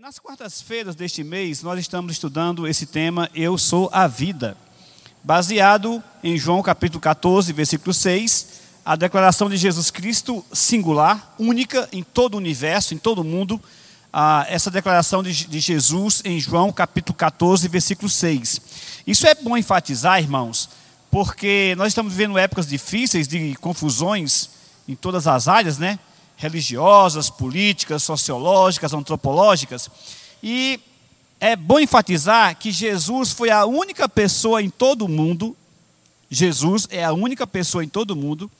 Nas quartas-feiras deste mês, nós estamos estudando esse tema Eu sou a vida, baseado em João capítulo 14, versículo 6, a declaração de Jesus Cristo singular, única em todo o universo, em todo o mundo, ah, essa declaração de, de Jesus em João capítulo 14, versículo 6. Isso é bom enfatizar, irmãos, porque nós estamos vivendo épocas difíceis de confusões em todas as áreas, né? Religiosas, políticas, sociológicas, antropológicas. E é bom enfatizar que Jesus foi a única pessoa em todo o mundo, Jesus é a única pessoa em todo o mundo,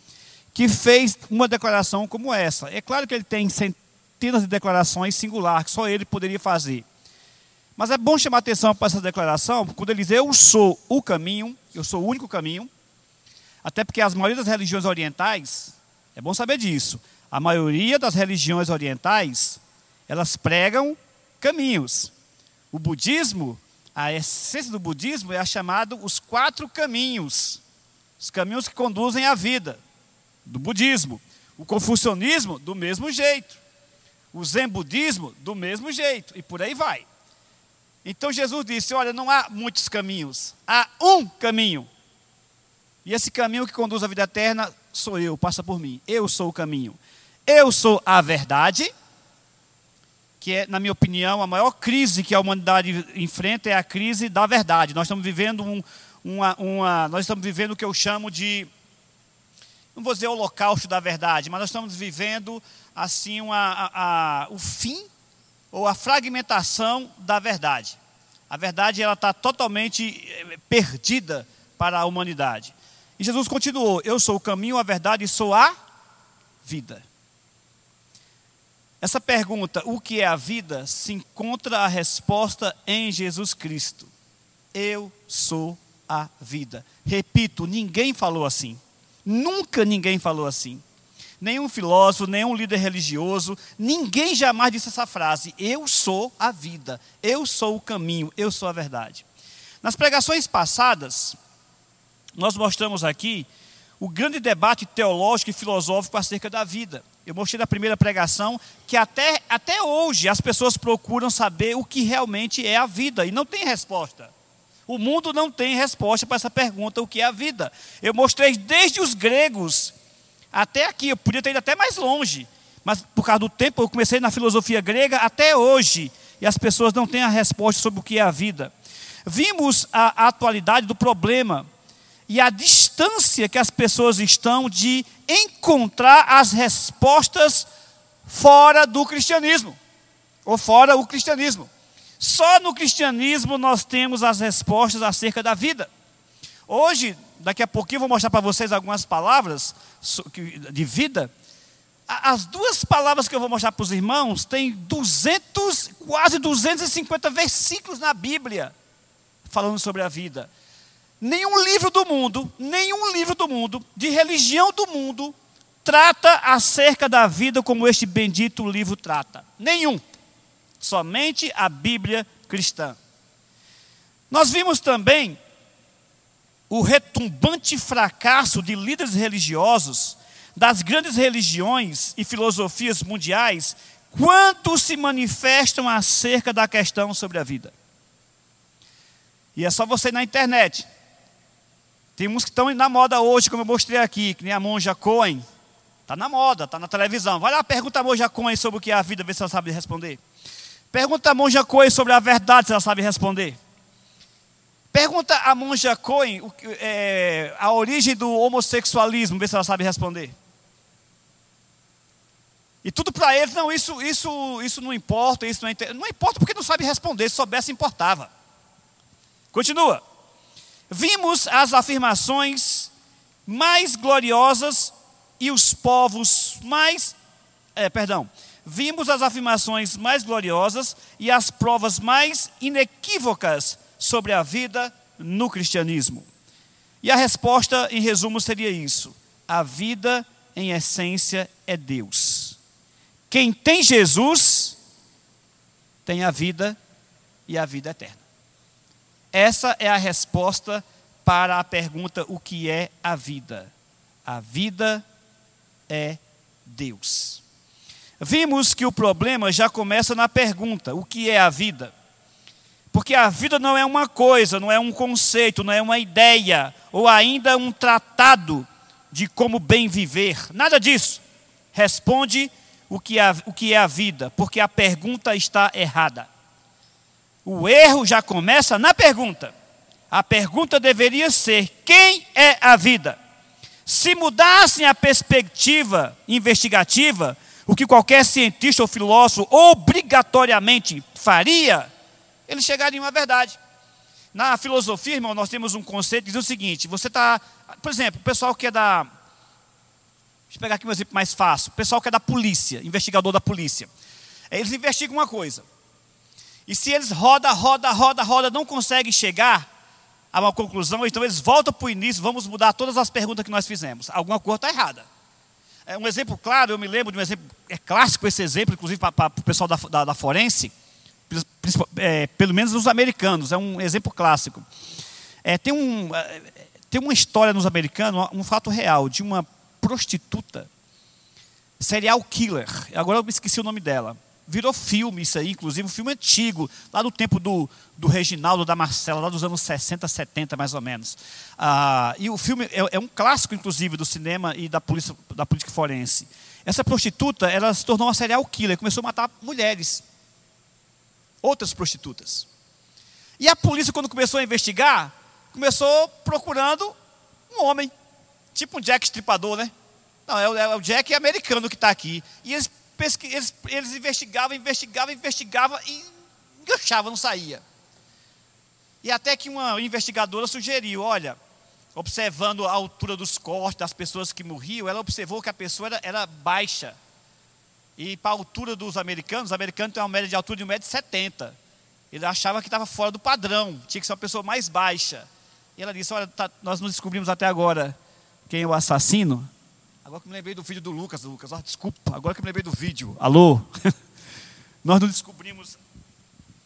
que fez uma declaração como essa. É claro que ele tem centenas de declarações singulares, que só ele poderia fazer. Mas é bom chamar atenção para essa declaração, quando ele diz: Eu sou o caminho, eu sou o único caminho. Até porque as maioria das religiões orientais, é bom saber disso, a maioria das religiões orientais, elas pregam caminhos. O budismo, a essência do budismo é a chamado os quatro caminhos. Os caminhos que conduzem à vida do budismo. O confucionismo, do mesmo jeito. O zen budismo, do mesmo jeito. E por aí vai. Então Jesus disse: Olha, não há muitos caminhos, há um caminho. E esse caminho que conduz à vida eterna sou eu, passa por mim. Eu sou o caminho. Eu sou a verdade, que é, na minha opinião, a maior crise que a humanidade enfrenta é a crise da verdade. Nós estamos vivendo um, uma, uma, nós estamos vivendo o que eu chamo de, não vou dizer holocausto da verdade, mas nós estamos vivendo assim uma, a, a, o fim ou a fragmentação da verdade. A verdade ela está totalmente eh, perdida para a humanidade. E Jesus continuou: Eu sou o caminho, a verdade e sou a vida. Essa pergunta, o que é a vida, se encontra a resposta em Jesus Cristo. Eu sou a vida. Repito, ninguém falou assim. Nunca ninguém falou assim. Nenhum filósofo, nenhum líder religioso, ninguém jamais disse essa frase. Eu sou a vida, eu sou o caminho, eu sou a verdade. Nas pregações passadas, nós mostramos aqui o grande debate teológico e filosófico acerca da vida. Eu mostrei na primeira pregação que até, até hoje as pessoas procuram saber o que realmente é a vida e não tem resposta. O mundo não tem resposta para essa pergunta, o que é a vida. Eu mostrei desde os gregos até aqui, eu podia ter ido até mais longe, mas por causa do tempo eu comecei na filosofia grega até hoje, e as pessoas não têm a resposta sobre o que é a vida. Vimos a, a atualidade do problema e a distância que as pessoas estão de encontrar as respostas fora do cristianismo, ou fora o cristianismo. Só no cristianismo nós temos as respostas acerca da vida. Hoje, daqui a pouquinho, vou mostrar para vocês algumas palavras de vida. As duas palavras que eu vou mostrar para os irmãos têm 200, quase 250 versículos na Bíblia falando sobre a vida. Nenhum livro do mundo, nenhum livro do mundo, de religião do mundo, trata acerca da vida como este bendito livro trata. Nenhum. Somente a Bíblia cristã. Nós vimos também o retumbante fracasso de líderes religiosos das grandes religiões e filosofias mundiais quanto se manifestam acerca da questão sobre a vida. E é só você ir na internet tem uns que estão na moda hoje, como eu mostrei aqui, que nem a monja Cohen. Está na moda, está na televisão. Vai lá, pergunta a monja Cohen sobre o que é a vida, vê se ela sabe responder. Pergunta a monja Cohen sobre a verdade, se ela sabe responder. Pergunta a monja Cohen é, a origem do homossexualismo, vê se ela sabe responder. E tudo para eles, não, isso, isso, isso não importa, isso não, é, não importa porque não sabe responder, se soubesse importava. Continua vimos as afirmações mais gloriosas e os povos mais. É, perdão. Vimos as afirmações mais gloriosas e as provas mais inequívocas sobre a vida no cristianismo. E a resposta, em resumo, seria isso: a vida, em essência, é Deus. Quem tem Jesus, tem a vida e a vida eterna. Essa é a resposta para a pergunta: o que é a vida? A vida é Deus. vimos que o problema já começa na pergunta: o que é a vida? Porque a vida não é uma coisa, não é um conceito, não é uma ideia, ou ainda um tratado de como bem viver. Nada disso. Responde o que, é, o que é a vida, porque a pergunta está errada. O erro já começa na pergunta. A pergunta deveria ser: quem é a vida? Se mudassem a perspectiva investigativa, o que qualquer cientista ou filósofo obrigatoriamente faria, eles chegariam à verdade. Na filosofia, irmão, nós temos um conceito que diz o seguinte: você está, por exemplo, o pessoal que é da Deixa eu pegar aqui um exemplo mais fácil. O pessoal que é da polícia, investigador da polícia. Eles investigam uma coisa. E se eles roda, roda, roda, roda, não conseguem chegar a uma conclusão, então eles voltam para o início, vamos mudar todas as perguntas que nós fizemos. Alguma coisa está errada. É um exemplo claro, eu me lembro de um exemplo, é clássico esse exemplo, inclusive para, o pessoal da, da, da forense, é, pelo menos os americanos, é um exemplo clássico. É, tem, um, é, tem uma história nos americanos, um fato real, de uma prostituta, serial killer. Agora eu me esqueci o nome dela. Virou filme isso aí, inclusive, um filme antigo, lá do tempo do, do Reginaldo da Marcela, lá dos anos 60, 70, mais ou menos. Ah, e o filme é, é, um clássico, inclusive, do cinema e da, polícia, da política forense. Essa prostituta, ela se tornou uma serial killer, começou a matar mulheres. Outras prostitutas. E a polícia, quando começou a investigar, começou procurando um homem. Tipo um Jack estripador, né? Não, é o, é o Jack americano que está aqui. E eles, eles, eles investigavam, investigavam, investigavam e enganchavam, não saía. E até que uma investigadora sugeriu: olha, observando a altura dos cortes das pessoas que morriam, ela observou que a pessoa era, era baixa. E para a altura dos americanos, os americanos têm uma média de altura de 1,70m. Ele achava que estava fora do padrão, tinha que ser uma pessoa mais baixa. E ela disse: Olha, tá, nós não descobrimos até agora quem é o assassino? Agora que me lembrei do vídeo do Lucas, Lucas, desculpa, agora que me lembrei do vídeo. Alô? nós não descobrimos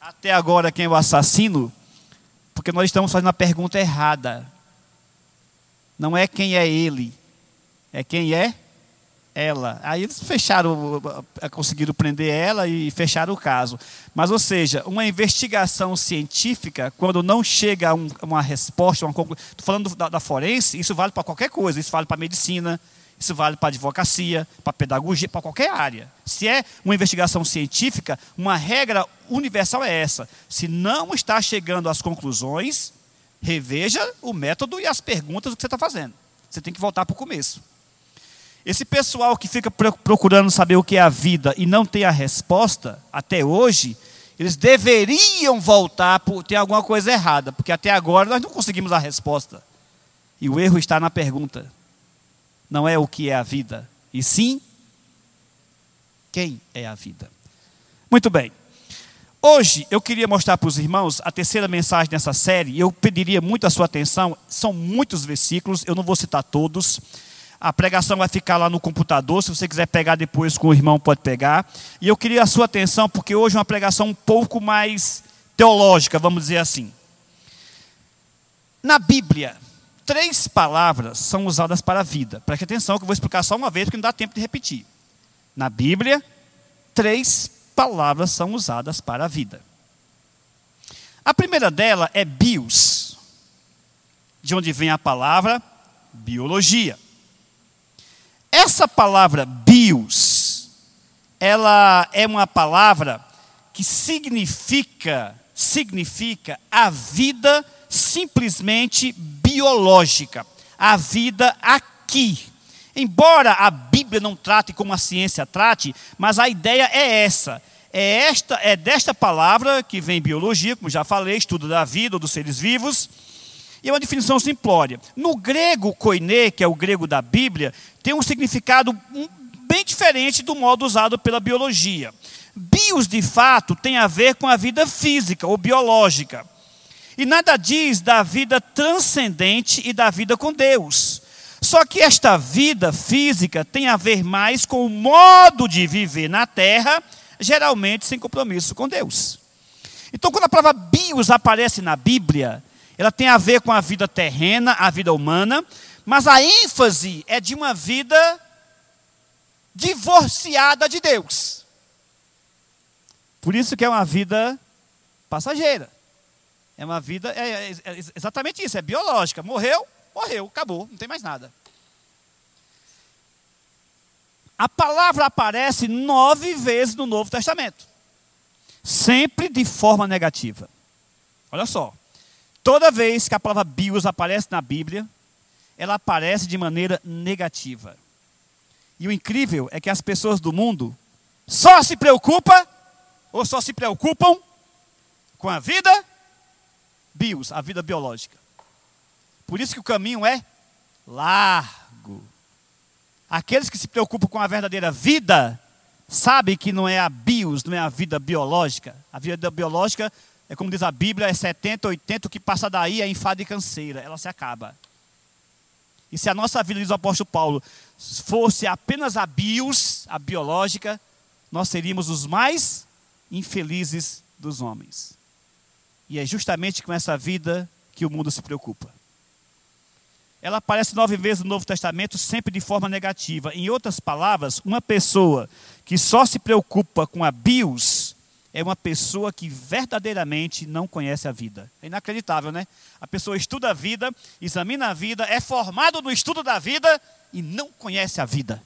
até agora quem é o assassino, porque nós estamos fazendo a pergunta errada. Não é quem é ele, é quem é ela. Aí eles fecharam, conseguiram prender ela e fecharam o caso. Mas, ou seja, uma investigação científica, quando não chega a um, uma resposta, uma conclusão. Estou falando da, da, forense, isso vale para qualquer coisa. Isso vale para medicina, isso vale para advocacia, para pedagogia, para qualquer área. Se é uma investigação científica, uma regra universal é essa. Se não está chegando às conclusões, reveja o método e as perguntas que você está fazendo. Você tem que voltar para o começo. Esse pessoal que fica procurando saber o que é a vida e não tem a resposta, até hoje, eles deveriam voltar por ter alguma coisa errada, porque até agora nós não conseguimos a resposta. E o erro está na pergunta. Não é o que é a vida, e sim quem é a vida. Muito bem. Hoje eu queria mostrar para os irmãos a terceira mensagem dessa série, eu pediria muito a sua atenção, são muitos versículos, eu não vou citar todos. A pregação vai ficar lá no computador. Se você quiser pegar depois com o irmão, pode pegar. E eu queria a sua atenção, porque hoje é uma pregação um pouco mais teológica, vamos dizer assim. Na Bíblia, três palavras são usadas para a vida. Preste atenção que eu vou explicar só uma vez, porque não dá tempo de repetir. Na Bíblia, três palavras são usadas para a vida. A primeira dela é bios, de onde vem a palavra biologia. Essa palavra bios, ela é uma palavra que significa significa a vida simplesmente biológica, a vida aqui. Embora a Bíblia não trate como a ciência trate, mas a ideia é essa. É esta é desta palavra que vem biologia, como já falei, estudo da vida dos seres vivos e é uma definição simplória. No grego koiné, que é o grego da Bíblia, tem um significado bem diferente do modo usado pela biologia. Bios, de fato, tem a ver com a vida física ou biológica. E nada diz da vida transcendente e da vida com Deus. Só que esta vida física tem a ver mais com o modo de viver na terra, geralmente sem compromisso com Deus. Então, quando a palavra bios aparece na Bíblia, ela tem a ver com a vida terrena, a vida humana, mas a ênfase é de uma vida divorciada de Deus. Por isso que é uma vida passageira. É uma vida, é, é, é exatamente isso, é biológica. Morreu, morreu, acabou, não tem mais nada. A palavra aparece nove vezes no Novo Testamento, sempre de forma negativa. Olha só, toda vez que a palavra bios aparece na Bíblia, ela aparece de maneira negativa. E o incrível é que as pessoas do mundo só se preocupam, ou só se preocupam, com a vida bios, a vida biológica. Por isso que o caminho é largo. Aqueles que se preocupam com a verdadeira vida, sabem que não é a bios, não é a vida biológica. A vida biológica, é como diz a Bíblia, é 70, 80, o que passa daí é enfado e canseira, ela se acaba. E se a nossa vida, diz o apóstolo Paulo, fosse apenas a bios, a biológica, nós seríamos os mais infelizes dos homens. E é justamente com essa vida que o mundo se preocupa. Ela aparece nove vezes no Novo Testamento, sempre de forma negativa. Em outras palavras, uma pessoa que só se preocupa com a bios é uma pessoa que verdadeiramente não conhece a vida. É inacreditável, né? A pessoa estuda a vida, examina a vida, é formado no estudo da vida e não conhece a vida.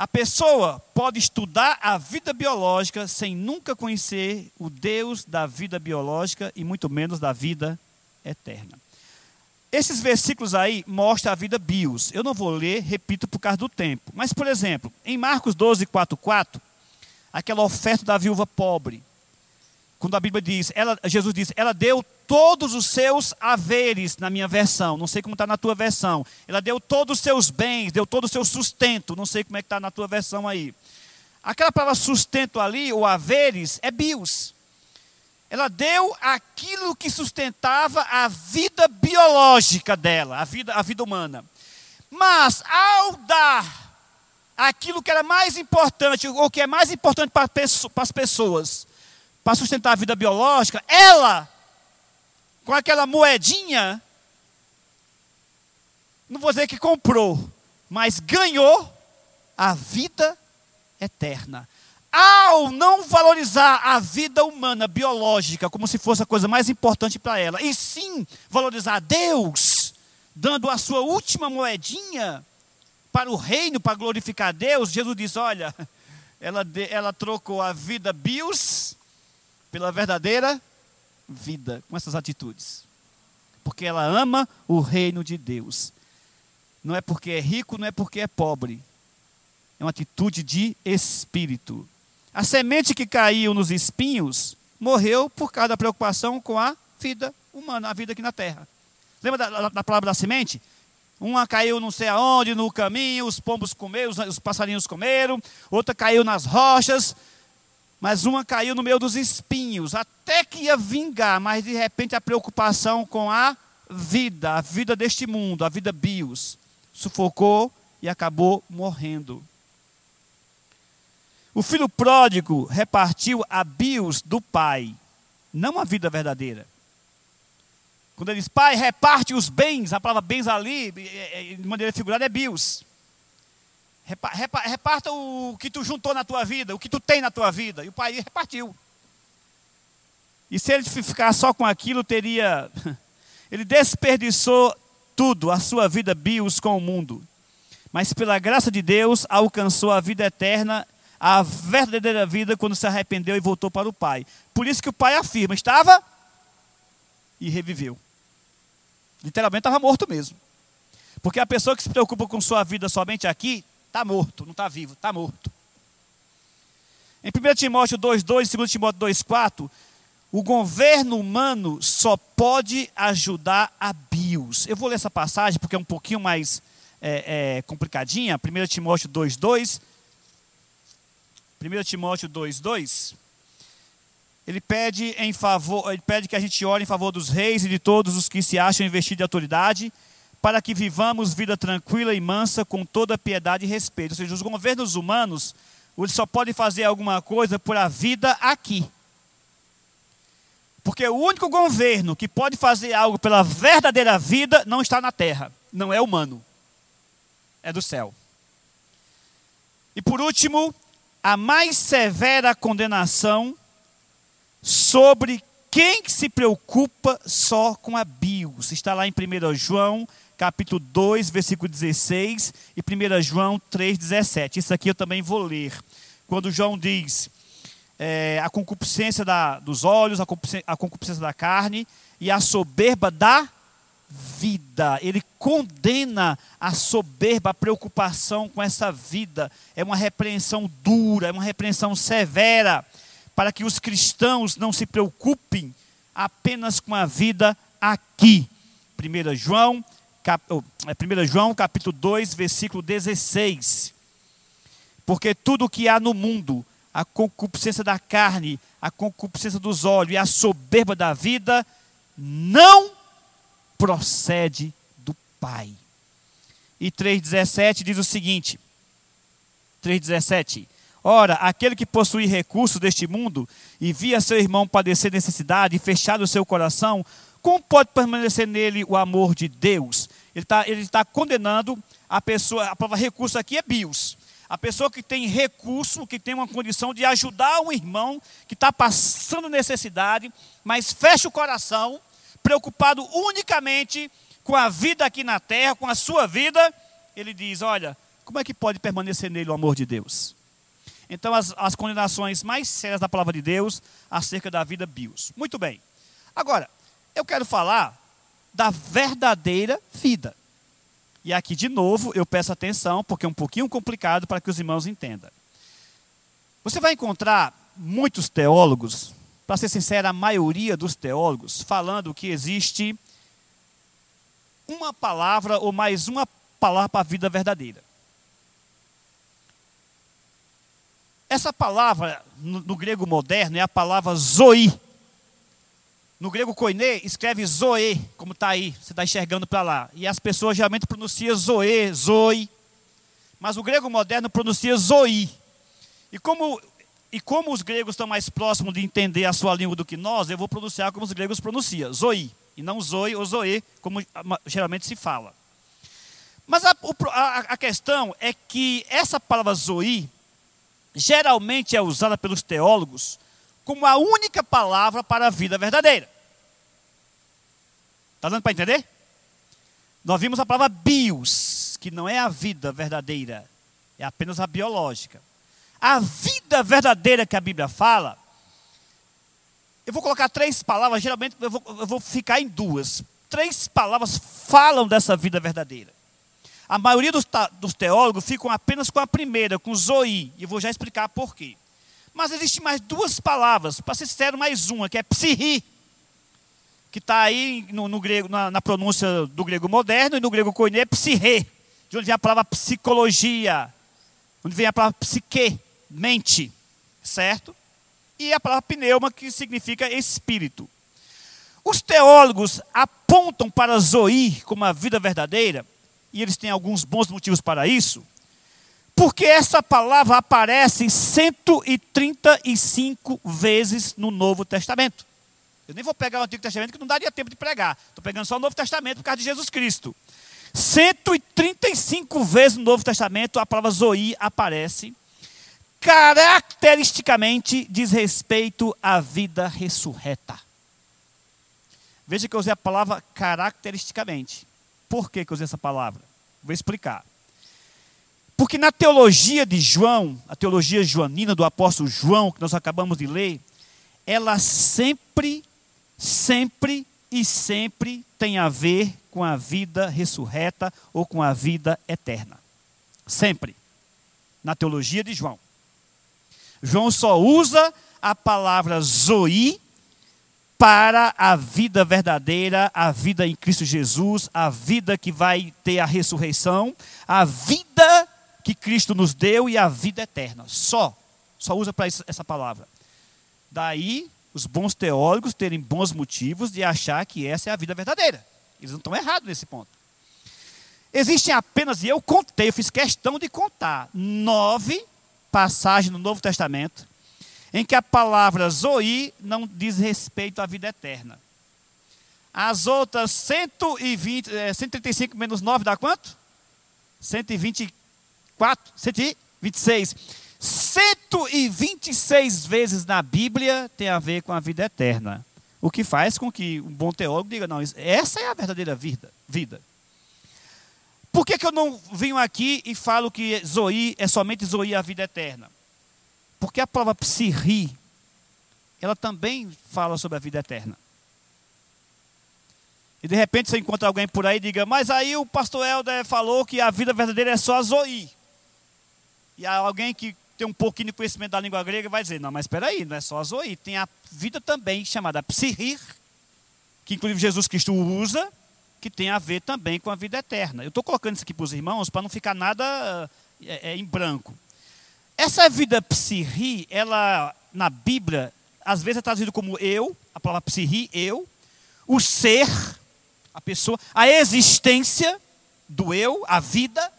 A pessoa pode estudar a vida biológica sem nunca conhecer o Deus da vida biológica e muito menos da vida eterna. Esses versículos aí mostram a vida bios. Eu não vou ler, repito, por causa do tempo. Mas, por exemplo, em Marcos 12, 4, 4, aquela oferta da viúva pobre. Quando a Bíblia diz, ela, Jesus diz, ela deu todos os seus haveres, na minha versão, não sei como está na tua versão. Ela deu todos os seus bens, deu todo o seu sustento, não sei como é que está na tua versão aí. Aquela palavra sustento ali, ou haveres, é bios. Ela deu aquilo que sustentava a vida biológica dela, a vida, a vida humana. Mas, ao dar aquilo que era mais importante, ou que é mais importante para, para as pessoas, para sustentar a vida biológica, ela, com aquela moedinha, não vou dizer que comprou, mas ganhou a vida eterna. Ao não valorizar a vida humana, biológica, como se fosse a coisa mais importante para ela, e sim valorizar Deus, dando a sua última moedinha para o reino, para glorificar Deus, Jesus diz: olha, ela, ela trocou a vida bios pela verdadeira vida, com essas atitudes. Porque ela ama o reino de Deus. Não é porque é rico, não é porque é pobre. É uma atitude de espírito. A semente que caiu nos espinhos morreu por causa da preocupação com a vida humana, a vida aqui na terra. Lembra da, da palavra da semente? Uma caiu não sei aonde, no caminho, os pombos comeram, os, os passarinhos comeram, outra caiu nas rochas, mas uma caiu no meio dos espinhos, até que ia vingar, mas de repente a preocupação com a vida, a vida deste mundo, a vida bios, sufocou e acabou morrendo. O filho pródigo repartiu a bios do pai, não a vida verdadeira. Quando ele diz, pai, reparte os bens, a palavra bens ali, é, é, de maneira figurada, é bios. Reparta o que tu juntou na tua vida, o que tu tem na tua vida. E o pai repartiu. E se ele ficar só com aquilo, teria. Ele desperdiçou tudo, a sua vida bios com o mundo. Mas pela graça de Deus, alcançou a vida eterna a verdadeira vida quando se arrependeu e voltou para o Pai. Por isso que o Pai afirma: estava e reviveu. Literalmente estava morto mesmo. Porque a pessoa que se preocupa com sua vida somente aqui, está morto, não está vivo, está morto. Em 1 Timóteo 2,2 e 2 Timóteo 2,4, o governo humano só pode ajudar a bios. Eu vou ler essa passagem porque é um pouquinho mais é, é, complicadinha. 1 Timóteo 2,2 1 Timóteo 2,2, ele pede em favor, ele pede que a gente ore em favor dos reis e de todos os que se acham investidos de autoridade, para que vivamos vida tranquila e mansa com toda piedade e respeito. Ou seja, os governos humanos, eles só podem fazer alguma coisa por a vida aqui. Porque o único governo que pode fazer algo pela verdadeira vida não está na terra, não é humano. é do céu. E por último, a mais severa condenação sobre quem se preocupa só com a bios. Está lá em 1 João, capítulo 2, versículo 16 e 1 João 3, 17. Isso aqui eu também vou ler. Quando João diz é, a concupiscência da, dos olhos, a concupiscência, a concupiscência da carne e a soberba da vida. Ele condena a soberba, a preocupação com essa vida. É uma repreensão dura, é uma repreensão severa, para que os cristãos não se preocupem apenas com a vida aqui. 1 João, cap, 1 é, João capítulo 2, versículo 16. Porque tudo o que há no mundo, a concupiscência da carne, a concupiscência dos olhos e a soberba da vida, não procede do Pai. E 3,17 diz o seguinte: 3,17. Ora, aquele que possui recursos deste mundo e via seu irmão padecer necessidade e fechado o seu coração, como pode permanecer nele o amor de Deus? Ele está ele tá condenando a pessoa, a palavra recurso aqui é bios. A pessoa que tem recurso, que tem uma condição de ajudar um irmão que está passando necessidade, mas fecha o coração preocupado unicamente com a vida aqui na terra, com a sua vida, ele diz: Olha, como é que pode permanecer nele o amor de Deus? Então, as, as condenações mais sérias da palavra de Deus acerca da vida bios. Muito bem. Agora, eu quero falar da verdadeira vida. E aqui, de novo, eu peço atenção, porque é um pouquinho complicado para que os irmãos entendam. Você vai encontrar muitos teólogos para ser sincero, a maioria dos teólogos falando que existe uma palavra ou mais uma palavra para a vida verdadeira. Essa palavra, no, no grego moderno, é a palavra zoe. No grego koine, escreve zoe, como está aí, você está enxergando para lá. E as pessoas geralmente pronunciam zoe, zoe. Mas o grego moderno pronuncia zoe. E como e como os gregos estão mais próximos de entender a sua língua do que nós, eu vou pronunciar como os gregos pronunciam, zoe, e não zoe ou zoe, como geralmente se fala. Mas a, a, a questão é que essa palavra zoe geralmente é usada pelos teólogos como a única palavra para a vida verdadeira. Está dando para entender? Nós vimos a palavra bios, que não é a vida verdadeira, é apenas a biológica. A vida verdadeira que a Bíblia fala, eu vou colocar três palavras, geralmente eu vou, eu vou ficar em duas. Três palavras falam dessa vida verdadeira. A maioria dos, dos teólogos ficam apenas com a primeira, com zoe, e eu vou já explicar por quê. Mas existe mais duas palavras, para ser sincero, mais uma, que é psihi, que está aí no, no grego, na, na, pronúncia do grego moderno, e no grego koine é psihe, de onde vem a palavra psicologia, onde vem a palavra psique, mente, certo? E a palavra pneuma, que significa espírito. Os teólogos apontam para Zoe como a vida verdadeira, e eles têm alguns bons motivos para isso, porque essa palavra aparece 135 vezes no Novo Testamento. Eu nem vou pegar o Antigo Testamento, que não daria tempo de pregar. Estou pegando só o Novo Testamento por causa de Jesus Cristo. 135 vezes no Novo Testamento a palavra Zoe aparece caracteristicamente diz respeito à vida ressurreta. Veja que eu usei a palavra caracteristicamente. Por que, que eu usei essa palavra? Vou explicar. Porque na teologia de João, a teologia joanina do apóstolo João, que nós acabamos de ler, ela sempre, sempre e sempre tem a ver com a vida ressurreta ou com a vida eterna. Sempre. Na teologia de João. João só usa a palavra zoe para a vida verdadeira, a vida em Cristo Jesus, a vida que vai ter a ressurreição, a vida que Cristo nos deu e a vida eterna. Só. Só usa para essa palavra. Daí, os bons teólogos terem bons motivos de achar que essa é a vida verdadeira. Eles não estão errados nesse ponto. Existem apenas, e eu contei, eu fiz questão de contar, nove passagem no Novo Testamento em que a palavra Zoe não diz respeito à vida eterna. As outras 120, é, 135 menos 9 dá quanto? 124, 126. 126 vezes na Bíblia tem a ver com a vida eterna. O que faz com que um bom teólogo diga, não, essa é a verdadeira vida. vida. Por que, que eu não venho aqui e falo que Zoe é somente Zoe a vida eterna? Porque a palavra psirri, ela também fala sobre a vida eterna. E de repente você encontra alguém por aí e diga, mas aí o pastor Helder falou que a vida verdadeira é só a Zoe. E alguém que tem um pouquinho de conhecimento da língua grega vai dizer, não, mas espera aí, não é só a Zoe, tem a vida também chamada psirrir, que inclusive Jesus Cristo usa, que tem a ver também com a vida eterna. Eu estou colocando isso aqui para os irmãos para não ficar nada é, é, em branco. Essa vida psirri, ela na Bíblia, às vezes é traduzida como eu, a palavra psirri, eu, o ser, a pessoa, a existência do eu, a vida.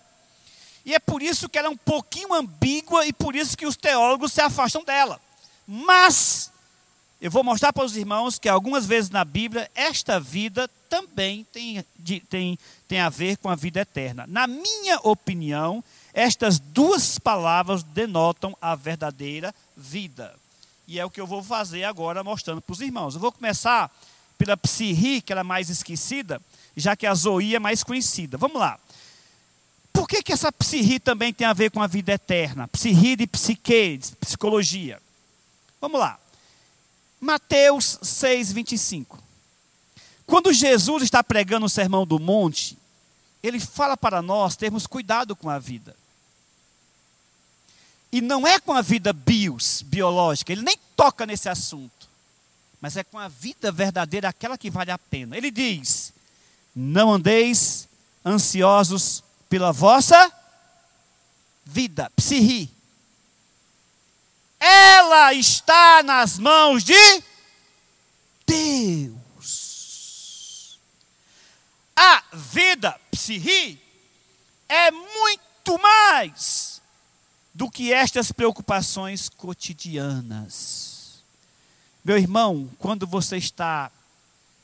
E é por isso que ela é um pouquinho ambígua e por isso que os teólogos se afastam dela. Mas eu vou mostrar para os irmãos que algumas vezes na Bíblia esta vida também tem, tem, tem a ver com a vida eterna. Na minha opinião, estas duas palavras denotam a verdadeira vida. E é o que eu vou fazer agora mostrando para os irmãos. Eu vou começar pela psirri, que ela é mais esquecida, já que a zoe é mais conhecida. Vamos lá. Por que, que essa psirri também tem a ver com a vida eterna? Psirri de psique, de psicologia. Vamos lá. Mateus 6, 25. Quando Jesus está pregando o sermão do monte, ele fala para nós termos cuidado com a vida. E não é com a vida bios, biológica, ele nem toca nesse assunto, mas é com a vida verdadeira, aquela que vale a pena. Ele diz: Não andeis ansiosos pela vossa vida, psirri, ela está nas mãos de Deus. A vida psirri é muito mais do que estas preocupações cotidianas. Meu irmão, quando você está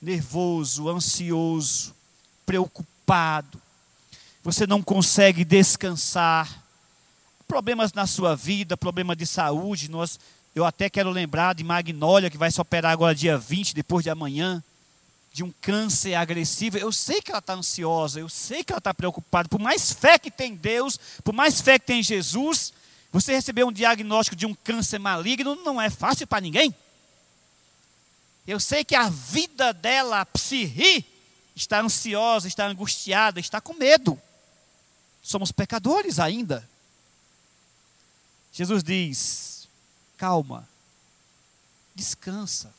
nervoso, ansioso, preocupado, você não consegue descansar, problemas na sua vida, problema de saúde. Nós, eu até quero lembrar de Magnólia, que vai se operar agora dia 20, depois de amanhã, de um câncer agressivo. Eu sei que ela está ansiosa, eu sei que ela está preocupada. Por mais fé que tem em Deus, por mais fé que tem em Jesus, você receber um diagnóstico de um câncer maligno não é fácil para ninguém. Eu sei que a vida dela, a está ansiosa, está angustiada, está com medo. Somos pecadores ainda. Jesus diz: calma, descansa,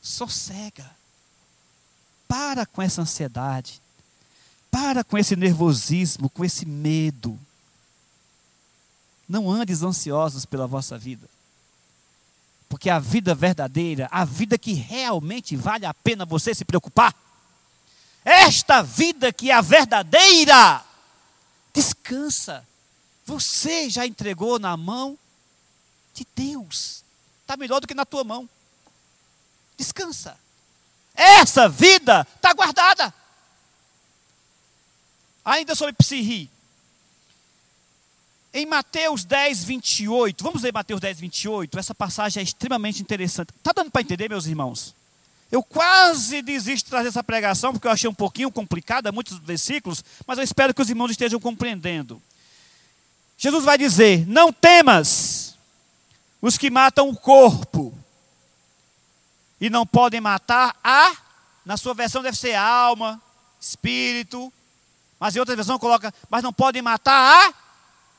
sossega, para com essa ansiedade, para com esse nervosismo, com esse medo. Não andes ansiosos pela vossa vida. Porque a vida verdadeira, a vida que realmente vale a pena você se preocupar, esta vida que é a verdadeira, descansa, você já entregou na mão de Deus. Está melhor do que na tua mão. Descansa. Essa vida está guardada. Ainda sobre psirri. Em Mateus 10, 28, vamos ler Mateus 10, 28. Essa passagem é extremamente interessante. Está dando para entender, meus irmãos? Eu quase desisto de trazer essa pregação, porque eu achei um pouquinho complicada, muitos versículos, mas eu espero que os irmãos estejam compreendendo. Jesus vai dizer: Não temas os que matam o corpo e não podem matar a, na sua versão deve ser alma, espírito, mas em outra versão coloca, mas não podem matar a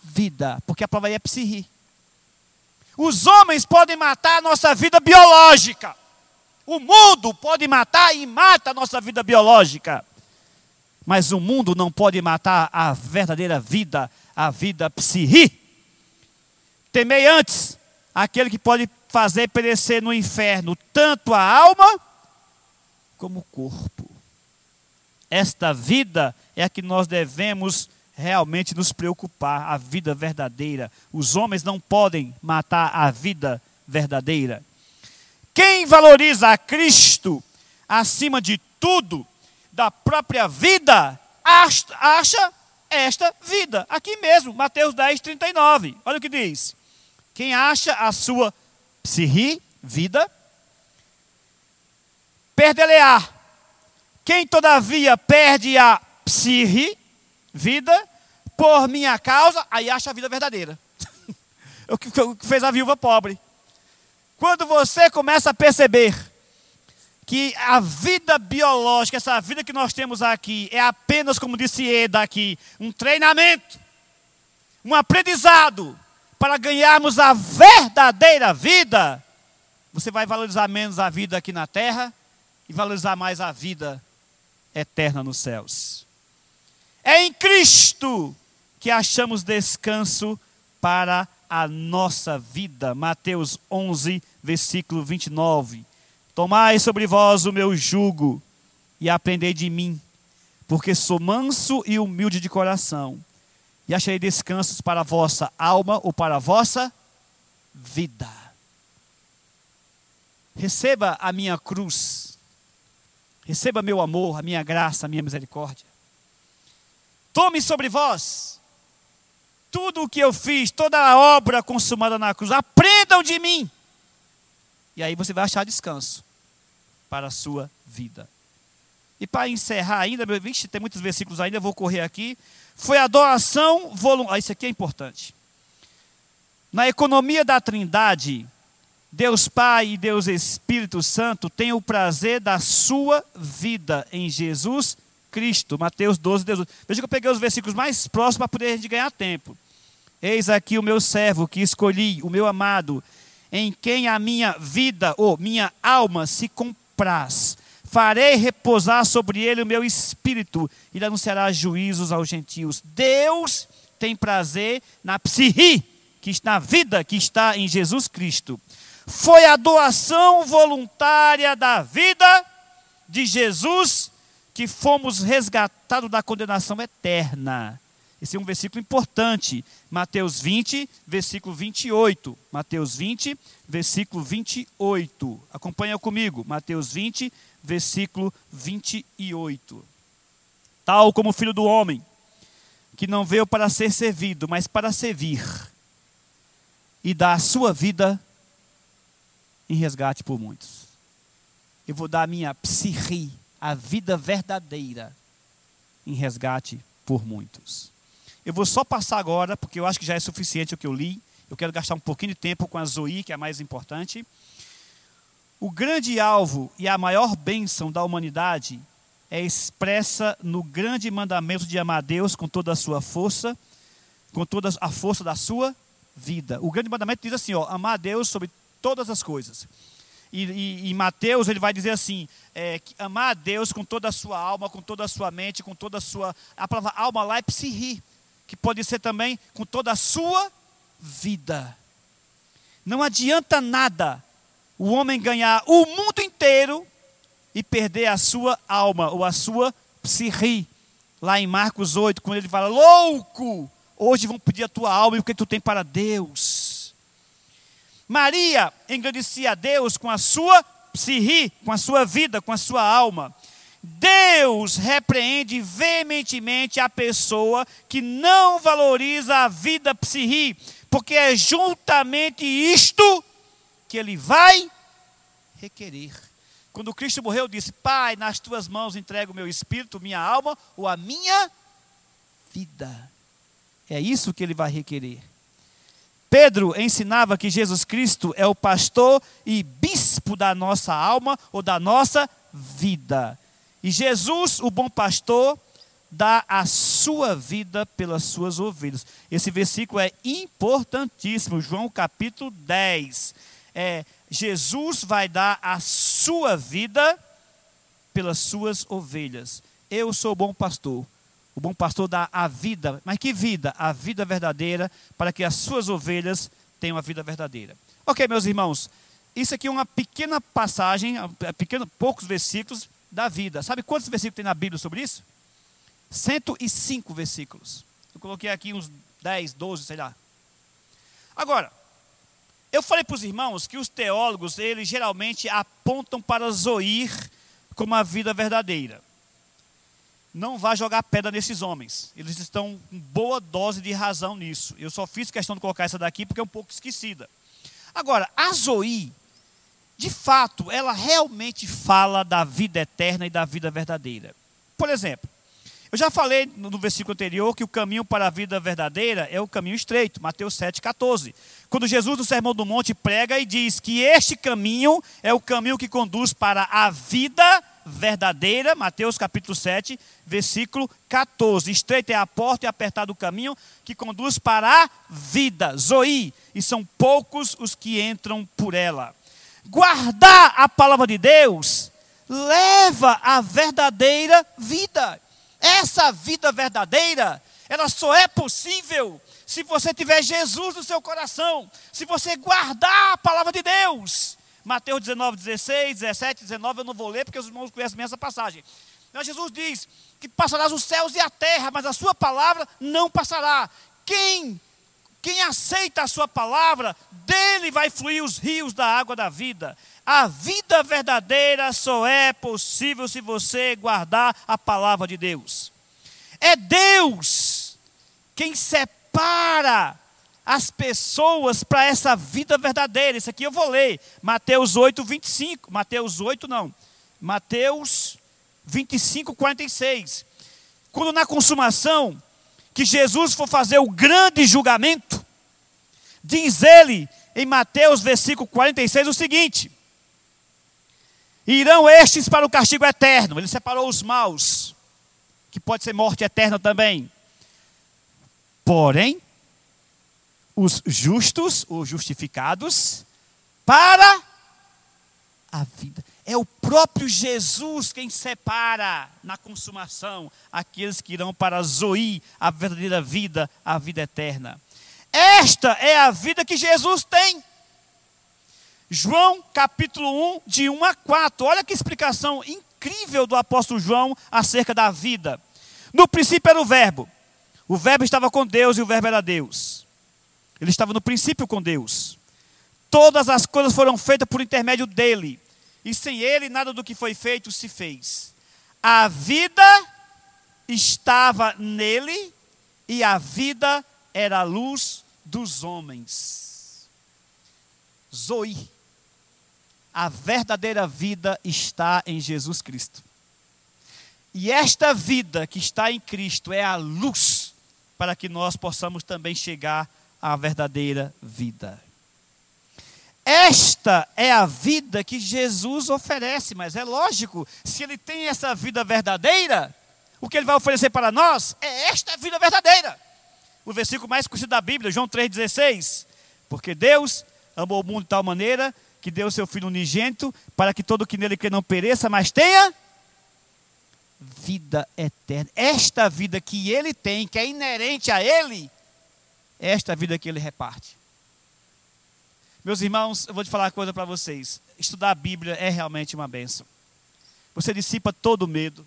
vida, porque a palavra aí é psirri. Os homens podem matar a nossa vida biológica. O mundo pode matar e mata a nossa vida biológica. Mas o mundo não pode matar a verdadeira vida, a vida psirri. Temei antes aquele que pode fazer perecer no inferno tanto a alma como o corpo. Esta vida é a que nós devemos realmente nos preocupar, a vida verdadeira. Os homens não podem matar a vida verdadeira. Quem valoriza a Cristo acima de tudo, da própria vida, acha esta vida. Aqui mesmo, Mateus 10, 39. Olha o que diz. Quem acha a sua psihi, vida, perde-lhe-á. Quem todavia perde a psihi, vida, por minha causa, aí acha a vida verdadeira. o que fez a viúva pobre. Quando você começa a perceber que a vida biológica, essa vida que nós temos aqui, é apenas, como disse Eda aqui, um treinamento, um aprendizado para ganharmos a verdadeira vida, você vai valorizar menos a vida aqui na terra e valorizar mais a vida eterna nos céus. É em Cristo que achamos descanso para a nossa vida. Mateus 11, versículo 29. Tomai sobre vós o meu jugo e aprendei de mim, porque sou manso e humilde de coração, e acharei descansos para a vossa alma ou para a vossa vida. Receba a minha cruz, receba meu amor, a minha graça, a minha misericórdia. Tome sobre vós tudo o que eu fiz, toda a obra consumada na cruz, aprendam de mim. E aí você vai achar descanso para a sua vida. E para encerrar ainda, meu, vixe, tem muitos versículos ainda, eu vou correr aqui. Foi a doação voluntária. Ah, isso aqui é importante. Na economia da Trindade, Deus Pai e Deus Espírito Santo têm o prazer da sua vida em Jesus Cristo. Mateus 12, 18. Veja que eu peguei os versículos mais próximos para poder a gente ganhar tempo. Eis aqui o meu servo que escolhi, o meu amado, em quem a minha vida ou minha alma se compraz. Farei repousar sobre ele o meu espírito, e anunciará juízos aos gentios. Deus tem prazer na psihi, que está na vida que está em Jesus Cristo. Foi a doação voluntária da vida de Jesus que fomos resgatados da condenação eterna. Esse é um versículo importante. Mateus 20, versículo 28. Mateus 20, versículo 28. Acompanha comigo. Mateus 20, versículo 28. Tal como o filho do homem, que não veio para ser servido, mas para servir e dar a sua vida em resgate por muitos. Eu vou dar a minha psique, a vida verdadeira, em resgate por muitos. Eu vou só passar agora, porque eu acho que já é suficiente o que eu li. Eu quero gastar um pouquinho de tempo com a Zoe, que é a mais importante. O grande alvo e a maior bênção da humanidade é expressa no grande mandamento de amar a Deus com toda a sua força, com toda a força da sua vida. O grande mandamento diz assim: ó, amar a Deus sobre todas as coisas. E, e, em Mateus ele vai dizer assim: é, amar a Deus com toda a sua alma, com toda a sua mente, com toda a sua. A palavra alma lá é psihi que pode ser também com toda a sua vida. Não adianta nada o homem ganhar o mundo inteiro e perder a sua alma ou a sua psique. Lá em Marcos 8, quando ele fala: Louco, hoje vão pedir a tua alma e o que tu tem para Deus. Maria engrandecia a Deus com a sua psique, com a sua vida, com a sua alma. Deus repreende veementemente a pessoa que não valoriza a vida psihi, porque é juntamente isto que ele vai requerer. Quando Cristo morreu, disse: Pai, nas tuas mãos entrego o meu espírito, minha alma ou a minha vida. É isso que ele vai requerer. Pedro ensinava que Jesus Cristo é o pastor e bispo da nossa alma ou da nossa vida. E Jesus, o bom pastor, dá a sua vida pelas suas ovelhas. Esse versículo é importantíssimo, João capítulo 10. É, Jesus vai dar a sua vida pelas suas ovelhas. Eu sou o bom pastor. O bom pastor dá a vida, mas que vida? A vida verdadeira, para que as suas ovelhas tenham a vida verdadeira. Ok, meus irmãos, isso aqui é uma pequena passagem, pequeno, poucos versículos, da vida. Sabe quantos versículos tem na Bíblia sobre isso? 105 versículos. Eu coloquei aqui uns 10, 12, sei lá. Agora, eu falei para os irmãos que os teólogos, eles geralmente apontam para Zoir como a vida verdadeira. não vá jogar pedra nesses homens. Eles estão com boa dose de razão nisso. Eu só fiz questão de colocar essa daqui porque é um pouco esquecida. Agora, a Zoe, de fato, ela realmente fala da vida eterna e da vida verdadeira. Por exemplo, eu já falei no versículo anterior que o caminho para a vida verdadeira é o caminho estreito, Mateus 7,14. Quando Jesus, no Sermão do Monte, prega e diz que este caminho é o caminho que conduz para a vida verdadeira, Mateus capítulo 7, versículo 14. Estreita é a porta e apertado o caminho que conduz para a vida, Zoí, e são poucos os que entram por ela. Guardar a palavra de Deus leva à verdadeira vida. Essa vida verdadeira, ela só é possível se você tiver Jesus no seu coração, se você guardar a palavra de Deus. Mateus 19, 16, 17, 19, eu não vou ler porque os irmãos conhecem bem essa passagem. Mas Jesus diz que passarás os céus e a terra, mas a sua palavra não passará. Quem quem aceita a sua palavra, dele vai fluir os rios da água da vida. A vida verdadeira só é possível se você guardar a palavra de Deus. É Deus quem separa as pessoas para essa vida verdadeira. Isso aqui eu vou ler. Mateus 8, 25. Mateus 8, não. Mateus 25, 46. Quando na consumação que Jesus for fazer o grande julgamento, diz ele em Mateus versículo 46 o seguinte: Irão estes para o castigo eterno. Ele separou os maus, que pode ser morte eterna também. Porém, os justos, os justificados, para a vida. É o próprio Jesus quem separa na consumação aqueles que irão para Zoí, a verdadeira vida, a vida eterna. Esta é a vida que Jesus tem. João capítulo 1, de 1 a 4. Olha que explicação incrível do apóstolo João acerca da vida. No princípio era o Verbo. O Verbo estava com Deus e o Verbo era Deus. Ele estava no princípio com Deus. Todas as coisas foram feitas por intermédio dele. E sem ele, nada do que foi feito se fez. A vida estava nele e a vida era a luz dos homens. Zoe a verdadeira vida está em Jesus Cristo. E esta vida que está em Cristo é a luz para que nós possamos também chegar à verdadeira vida. Esta é a vida que Jesus oferece, mas é lógico, se ele tem essa vida verdadeira, o que ele vai oferecer para nós é esta vida verdadeira. O versículo mais conhecido da Bíblia, João 3,16. Porque Deus amou o mundo de tal maneira que deu o seu Filho unigênito, para que todo que nele crê não pereça, mas tenha vida eterna. Esta vida que ele tem, que é inerente a ele, é esta vida que ele reparte. Meus irmãos, eu vou te falar uma coisa para vocês. Estudar a Bíblia é realmente uma benção. Você dissipa todo o medo,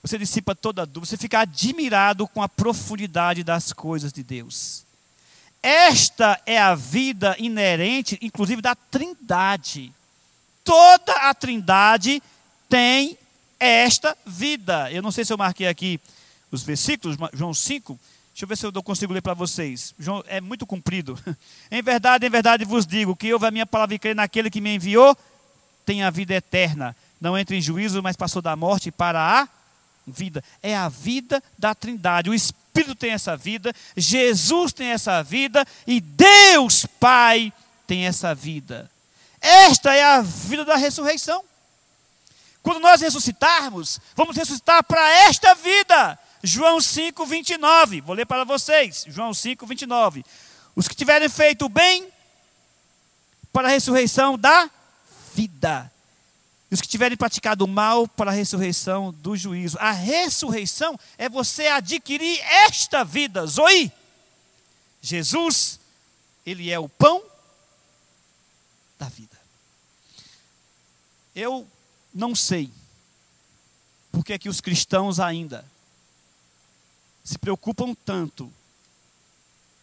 você dissipa toda a dúvida, você fica admirado com a profundidade das coisas de Deus. Esta é a vida inerente, inclusive, da Trindade. Toda a Trindade tem esta vida. Eu não sei se eu marquei aqui os versículos, João 5. Deixa eu ver se eu consigo ler para vocês. João, é muito comprido. em verdade, em verdade vos digo que ouve a minha palavra e crê naquele que me enviou, tem a vida eterna. Não entra em juízo, mas passou da morte para a vida. É a vida da Trindade. O Espírito Espírito tem essa vida, Jesus tem essa vida e Deus Pai tem essa vida. Esta é a vida da ressurreição. Quando nós ressuscitarmos, vamos ressuscitar para esta vida. João 5, 29. Vou ler para vocês. João 5, 29. Os que tiverem feito o bem para a ressurreição da vida e os que tiverem praticado o mal para a ressurreição do juízo. A ressurreição é você adquirir esta vida, Zoe. Jesus, ele é o pão da vida. Eu não sei porque é que os cristãos ainda se preocupam tanto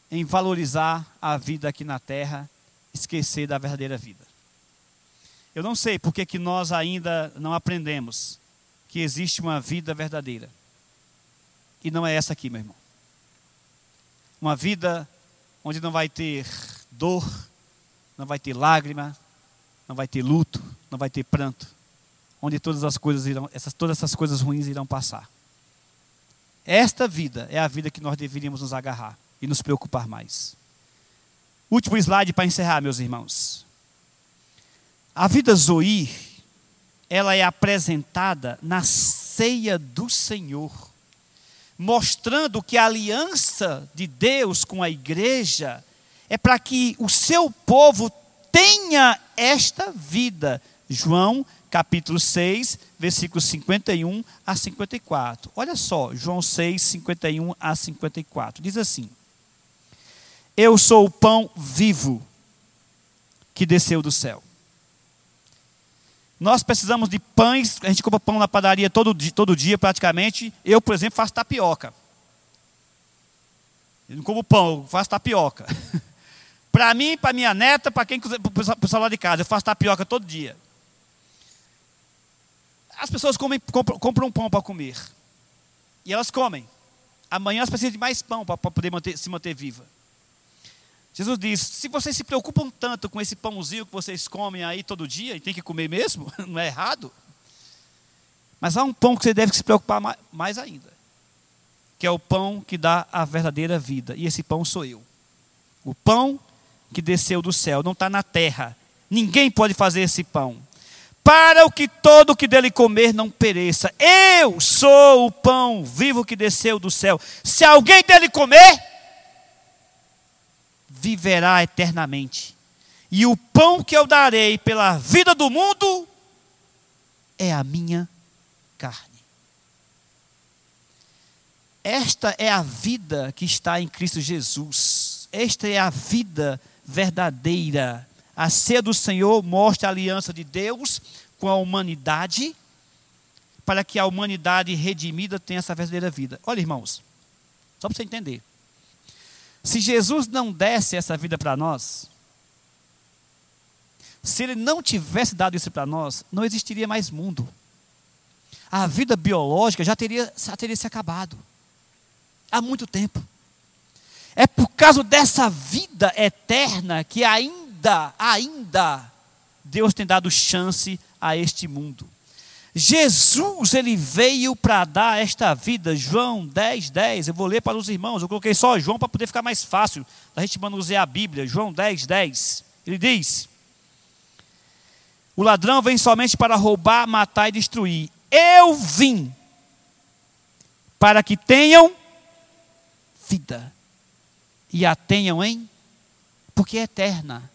em valorizar a vida aqui na terra, esquecer da verdadeira vida. Eu não sei porque que nós ainda não aprendemos que existe uma vida verdadeira. e não é essa aqui, meu irmão. Uma vida onde não vai ter dor, não vai ter lágrima, não vai ter luto, não vai ter pranto, onde todas as coisas irão, essas, todas essas coisas ruins irão passar. Esta vida é a vida que nós deveríamos nos agarrar e nos preocupar mais. Último slide para encerrar, meus irmãos. A vida Zoe, ela é apresentada na ceia do Senhor, mostrando que a aliança de Deus com a igreja é para que o seu povo tenha esta vida. João capítulo 6, versículos 51 a 54. Olha só, João 6, 51 a 54. Diz assim: Eu sou o pão vivo que desceu do céu. Nós precisamos de pães, a gente compra pão na padaria todo dia, todo dia praticamente. Eu, por exemplo, faço tapioca. Eu não como pão, eu faço tapioca. para mim, para minha neta, para quem para o pessoal lá de casa, eu faço tapioca todo dia. As pessoas comem, compram, compram pão para comer. E elas comem. Amanhã elas precisam de mais pão para poder manter, se manter viva. Jesus diz: se vocês se preocupam tanto com esse pãozinho que vocês comem aí todo dia, e tem que comer mesmo, não é errado. Mas há um pão que você deve se preocupar mais ainda, que é o pão que dá a verdadeira vida. E esse pão sou eu. O pão que desceu do céu, não está na terra. Ninguém pode fazer esse pão para o que todo o que dele comer não pereça. Eu sou o pão vivo que desceu do céu. Se alguém dele comer, viverá eternamente. E o pão que eu darei pela vida do mundo é a minha carne. Esta é a vida que está em Cristo Jesus. Esta é a vida verdadeira a ceia do Senhor mostra a aliança de Deus com a humanidade, para que a humanidade redimida tenha essa verdadeira vida. Olha, irmãos, só para você entender. Se Jesus não desse essa vida para nós, se ele não tivesse dado isso para nós, não existiria mais mundo. A vida biológica já teria, já teria se acabado. Há muito tempo. É por causa dessa vida eterna que ainda ainda, ainda, Deus tem dado chance a este mundo. Jesus, ele veio para dar esta vida, João 10, 10. Eu vou ler para os irmãos, eu coloquei só João para poder ficar mais fácil da gente manusear a Bíblia. João 10, 10. Ele diz: O ladrão vem somente para roubar, matar e destruir. Eu vim para que tenham vida e a tenham em, porque é eterna.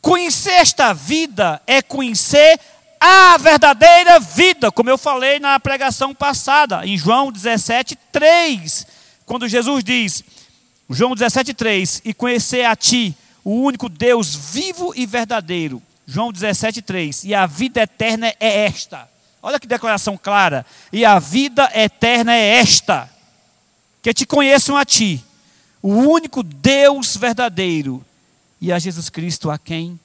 Conhecer esta vida é conhecer a verdadeira vida, como eu falei na pregação passada, em João 17, 3, quando Jesus diz, João 17, 3, e conhecer a ti, o único Deus vivo e verdadeiro. João 17, 3, e a vida eterna é esta. Olha que declaração clara. E a vida eterna é esta: que te conheçam a ti, o único Deus verdadeiro e a Jesus Cristo a quem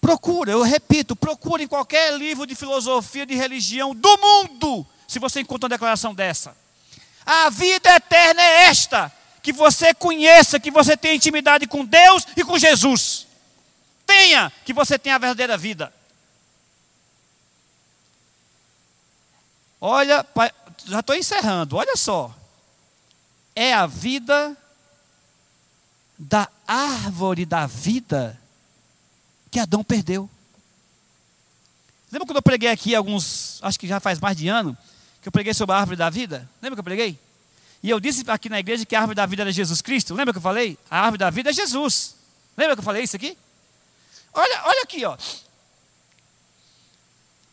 procura, eu repito, procura em qualquer livro de filosofia, de religião do mundo, se você encontra uma declaração dessa. A vida eterna é esta: que você conheça, que você tenha intimidade com Deus e com Jesus. Tenha, que você tenha a verdadeira vida. Olha, já estou encerrando, olha só. É a vida da árvore da vida que Adão perdeu. Lembra quando eu preguei aqui alguns, acho que já faz mais de ano, que eu preguei sobre a árvore da vida? Lembra que eu preguei? E eu disse aqui na igreja que a árvore da vida era Jesus Cristo. Lembra que eu falei? A árvore da vida é Jesus. Lembra que eu falei isso aqui? Olha, olha aqui, ó.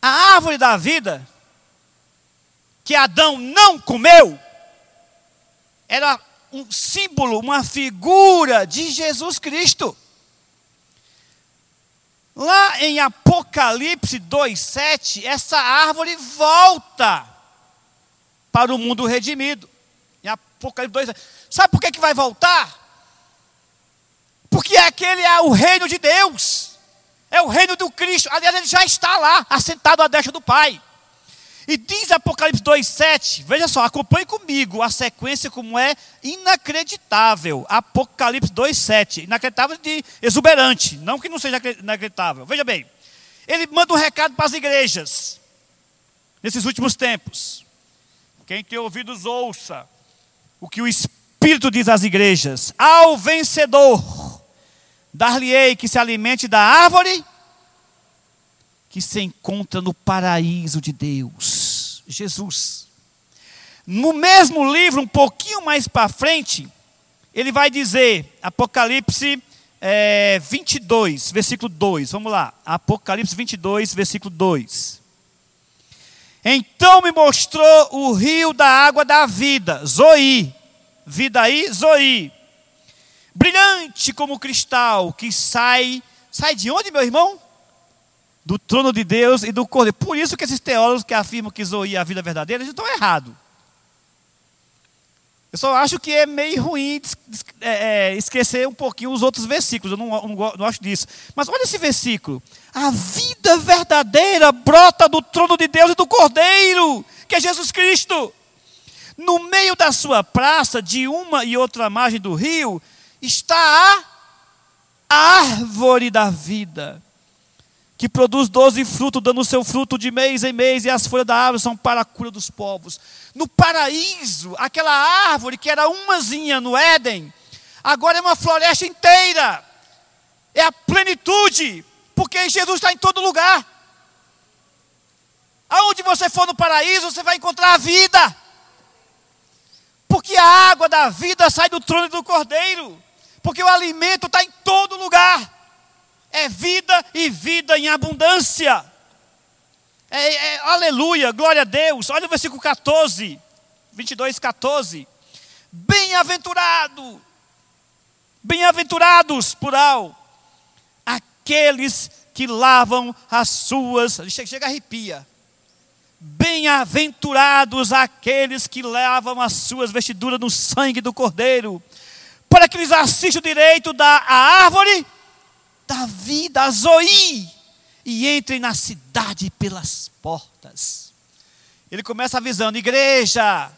A árvore da vida que Adão não comeu era um símbolo, uma figura de Jesus Cristo. Lá em Apocalipse 2:7, essa árvore volta para o mundo redimido. Em Apocalipse 2, sabe por que, que vai voltar? Porque aquele é o reino de Deus. É o reino do Cristo. Aliás, ele já está lá, assentado à destra do Pai. E diz Apocalipse 2,7, veja só, acompanhe comigo a sequência como é inacreditável. Apocalipse 2,7, inacreditável de exuberante, não que não seja inacreditável. Veja bem, ele manda um recado para as igrejas, nesses últimos tempos. Quem tem ouvidos, ouça o que o Espírito diz às igrejas: Ao vencedor, dar-lhe-ei que se alimente da árvore que se encontra no paraíso de Deus, Jesus. No mesmo livro, um pouquinho mais para frente, ele vai dizer, Apocalipse é, 22, versículo 2. Vamos lá, Apocalipse 22, versículo 2. Então me mostrou o rio da água da vida, Zoí. Vida aí, Zoí. Brilhante como cristal, que sai. Sai de onde, meu irmão? Do trono de Deus e do cordeiro. Por isso que esses teólogos que afirmam que Zoe é a vida verdadeira, eles estão errados. Eu só acho que é meio ruim é, é, esquecer um pouquinho os outros versículos. Eu não, não, não acho disso. Mas olha esse versículo. A vida verdadeira brota do trono de Deus e do Cordeiro, que é Jesus Cristo. No meio da sua praça, de uma e outra margem do rio, está a árvore da vida que produz doze frutos, dando o seu fruto de mês em mês, e as folhas da árvore são para a cura dos povos. No paraíso, aquela árvore que era umazinha no Éden, agora é uma floresta inteira. É a plenitude, porque Jesus está em todo lugar. Aonde você for no paraíso, você vai encontrar a vida. Porque a água da vida sai do trono do cordeiro. Porque o alimento está em todo lugar é vida e vida em abundância. É, é, aleluia, glória a Deus. Olha o versículo 14, 22, 14. Bem-aventurado, bem-aventurados, plural, aqueles que lavam as suas. Chega, chega arrepia. Bem-aventurados aqueles que lavam as suas vestiduras no sangue do Cordeiro, para que lhes assista o direito da árvore da vida, Zoí, e entrem na cidade pelas portas. Ele começa avisando: igreja,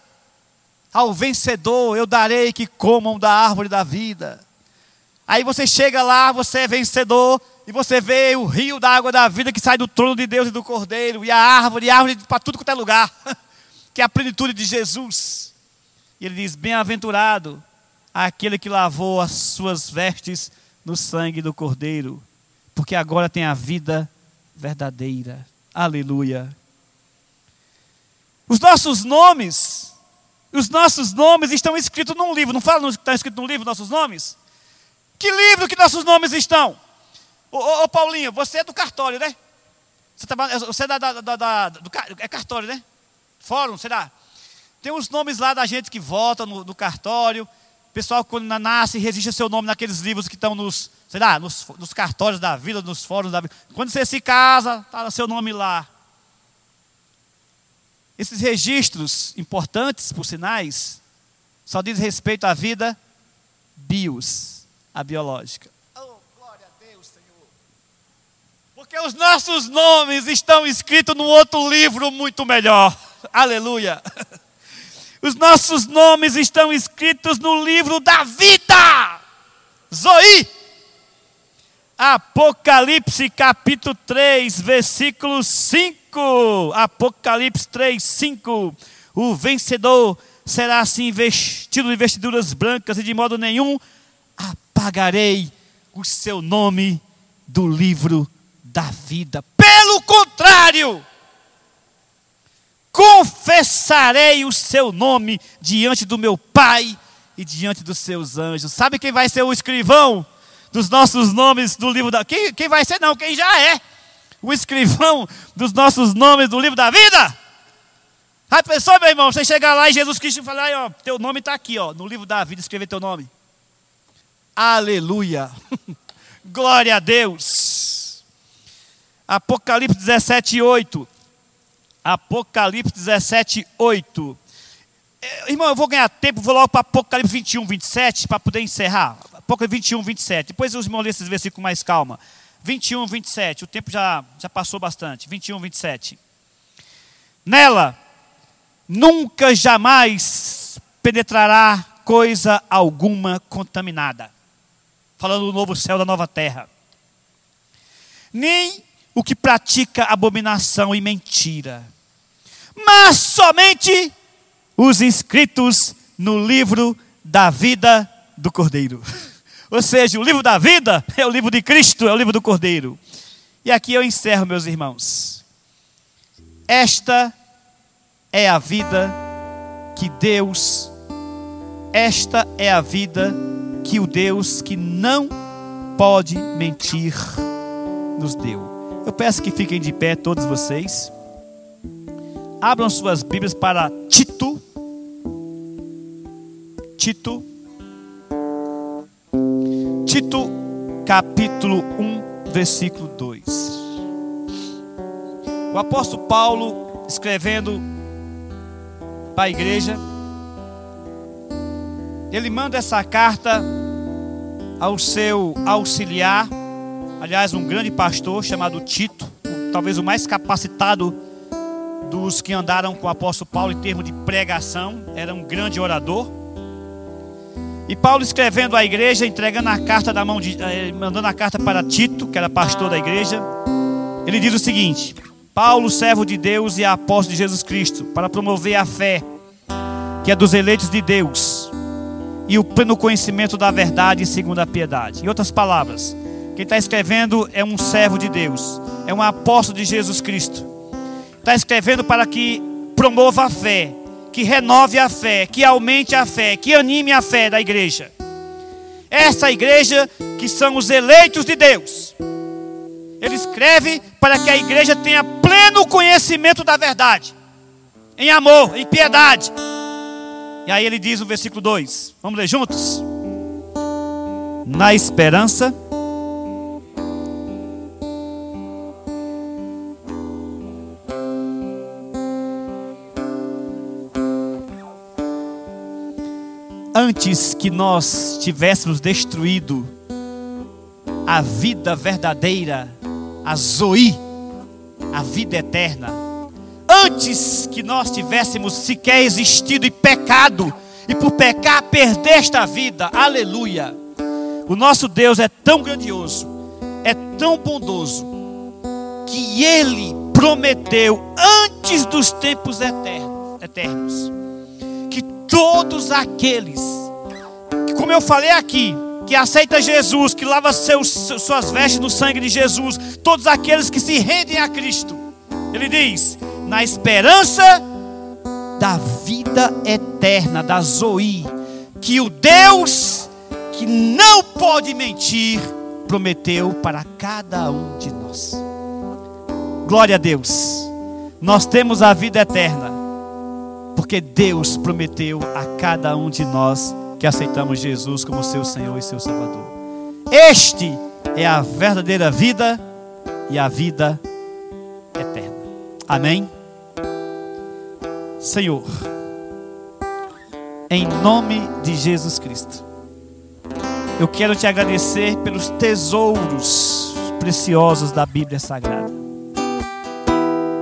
ao vencedor eu darei que comam da árvore da vida. Aí você chega lá, você é vencedor, e você vê o rio da água da vida que sai do trono de Deus e do Cordeiro, e a árvore, e a árvore para tudo quanto é lugar, que é a plenitude de Jesus. E ele diz: Bem-aventurado aquele que lavou as suas vestes no sangue do Cordeiro, porque agora tem a vida verdadeira. Aleluia. Os nossos nomes, os nossos nomes estão escritos num livro. Não fala que está escrito num livro nossos nomes? Que livro que nossos nomes estão? Ô, ô, ô Paulinho, você é do cartório, né? Você, tá, você é da, da, da, da, do é cartório, né? Fórum, será? Tem os nomes lá da gente que vota no, no cartório pessoal, quando nasce, registra seu nome naqueles livros que estão nos, sei lá, nos, nos cartórios da vida, nos fóruns da vida. Quando você se casa, está seu nome lá. Esses registros importantes, por sinais, só diz respeito à vida bios, a biológica. Oh, glória a Deus, Senhor. Porque os nossos nomes estão escritos num outro livro muito melhor. Aleluia. Os nossos nomes estão escritos no livro da vida. Zoí. Apocalipse capítulo 3, versículo 5. Apocalipse 3, 5. O vencedor será assim vestido de vestiduras brancas e de modo nenhum apagarei o seu nome do livro da vida. Pelo contrário, confessarei o seu nome diante do meu Pai e diante dos seus anjos. Sabe quem vai ser o escrivão dos nossos nomes do livro da. Quem, quem vai ser, não, quem já é o escrivão dos nossos nomes do livro da vida? Aí pensou, meu irmão, você chegar lá e Jesus Cristo falar, ó, teu nome está aqui, ó, no livro da vida, escrever teu nome. Aleluia. Glória a Deus. Apocalipse 17, 8. Apocalipse 17, 8. É, irmão, eu vou ganhar tempo, vou logo para Apocalipse 21, 27, para poder encerrar. Apocalipse 21, 27. Depois os irmãos lêem esses versículos com mais calma. 21, 27. O tempo já, já passou bastante. 21, 27. Nela nunca jamais penetrará coisa alguma contaminada. Falando do novo céu da nova terra. Nem o que pratica abominação e mentira, mas somente os inscritos no livro da vida do Cordeiro. Ou seja, o livro da vida é o livro de Cristo, é o livro do Cordeiro. E aqui eu encerro, meus irmãos. Esta é a vida que Deus, esta é a vida que o Deus que não pode mentir nos deu. Eu peço que fiquem de pé todos vocês. Abram suas Bíblias para Tito. Tito. Tito, capítulo 1, versículo 2. O apóstolo Paulo, escrevendo para a igreja. Ele manda essa carta ao seu auxiliar, aliás, um grande pastor chamado Tito, talvez o mais capacitado dos que andaram com o apóstolo Paulo em termos de pregação, era um grande orador. E Paulo escrevendo à igreja, entregando a carta da mão de, eh, mandando a carta para Tito, que era pastor da igreja, ele diz o seguinte: Paulo, servo de Deus e apóstolo de Jesus Cristo, para promover a fé, que é dos eleitos de Deus, e o pleno conhecimento da verdade segundo a piedade. Em outras palavras, quem está escrevendo é um servo de Deus, é um apóstolo de Jesus Cristo. Está escrevendo para que promova a fé, que renove a fé, que aumente a fé, que anime a fé da igreja. Essa igreja que são os eleitos de Deus. Ele escreve para que a igreja tenha pleno conhecimento da verdade, em amor, em piedade. E aí ele diz no versículo 2: Vamos ler juntos? Na esperança. Antes que nós tivéssemos destruído a vida verdadeira a Zoe, a vida eterna. Antes que nós tivéssemos sequer existido e pecado, e por pecar perder esta vida, aleluia. O nosso Deus é tão grandioso, é tão bondoso, que Ele prometeu antes dos tempos eternos, eternos que todos aqueles, que como eu falei aqui, que aceita Jesus, que lava seus, suas vestes no sangue de Jesus, todos aqueles que se rendem a Cristo. Ele diz: na esperança da vida eterna, da Zoe, que o Deus que não pode mentir prometeu para cada um de nós. Glória a Deus. Nós temos a vida eterna, porque Deus prometeu a cada um de nós que aceitamos Jesus como seu Senhor e seu Salvador. Este é a verdadeira vida e a vida eterna. Amém? Senhor, em nome de Jesus Cristo, eu quero te agradecer pelos tesouros preciosos da Bíblia Sagrada.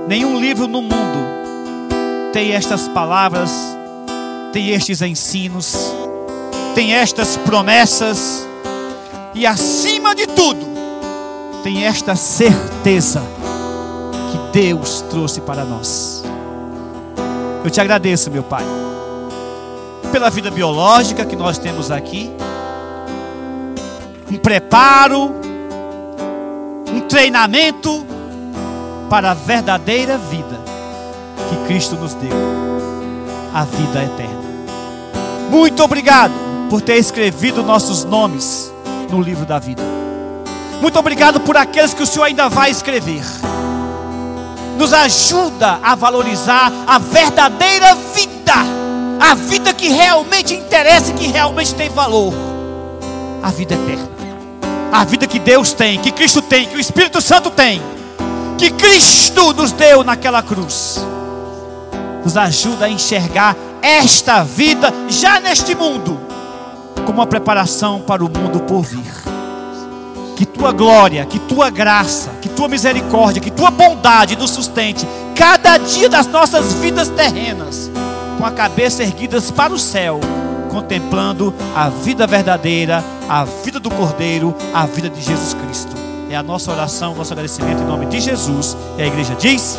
Nenhum livro no mundo tem estas palavras, tem estes ensinos tem estas promessas e, acima de tudo, tem esta certeza que Deus trouxe para nós. Eu te agradeço, meu Pai, pela vida biológica que nós temos aqui, um preparo, um treinamento para a verdadeira vida que Cristo nos deu a vida eterna. Muito obrigado por ter escrevido nossos nomes no livro da vida. Muito obrigado por aqueles que o Senhor ainda vai escrever. Nos ajuda a valorizar a verdadeira vida, a vida que realmente interessa e que realmente tem valor, a vida eterna, a vida que Deus tem, que Cristo tem, que o Espírito Santo tem, que Cristo nos deu naquela cruz. Nos ajuda a enxergar esta vida já neste mundo como uma preparação para o mundo por vir. Que tua glória, que tua graça, que tua misericórdia, que tua bondade nos sustente cada dia das nossas vidas terrenas, com a cabeça erguidas para o céu, contemplando a vida verdadeira, a vida do Cordeiro, a vida de Jesus Cristo. É a nossa oração, nosso agradecimento em nome de Jesus. E a igreja diz.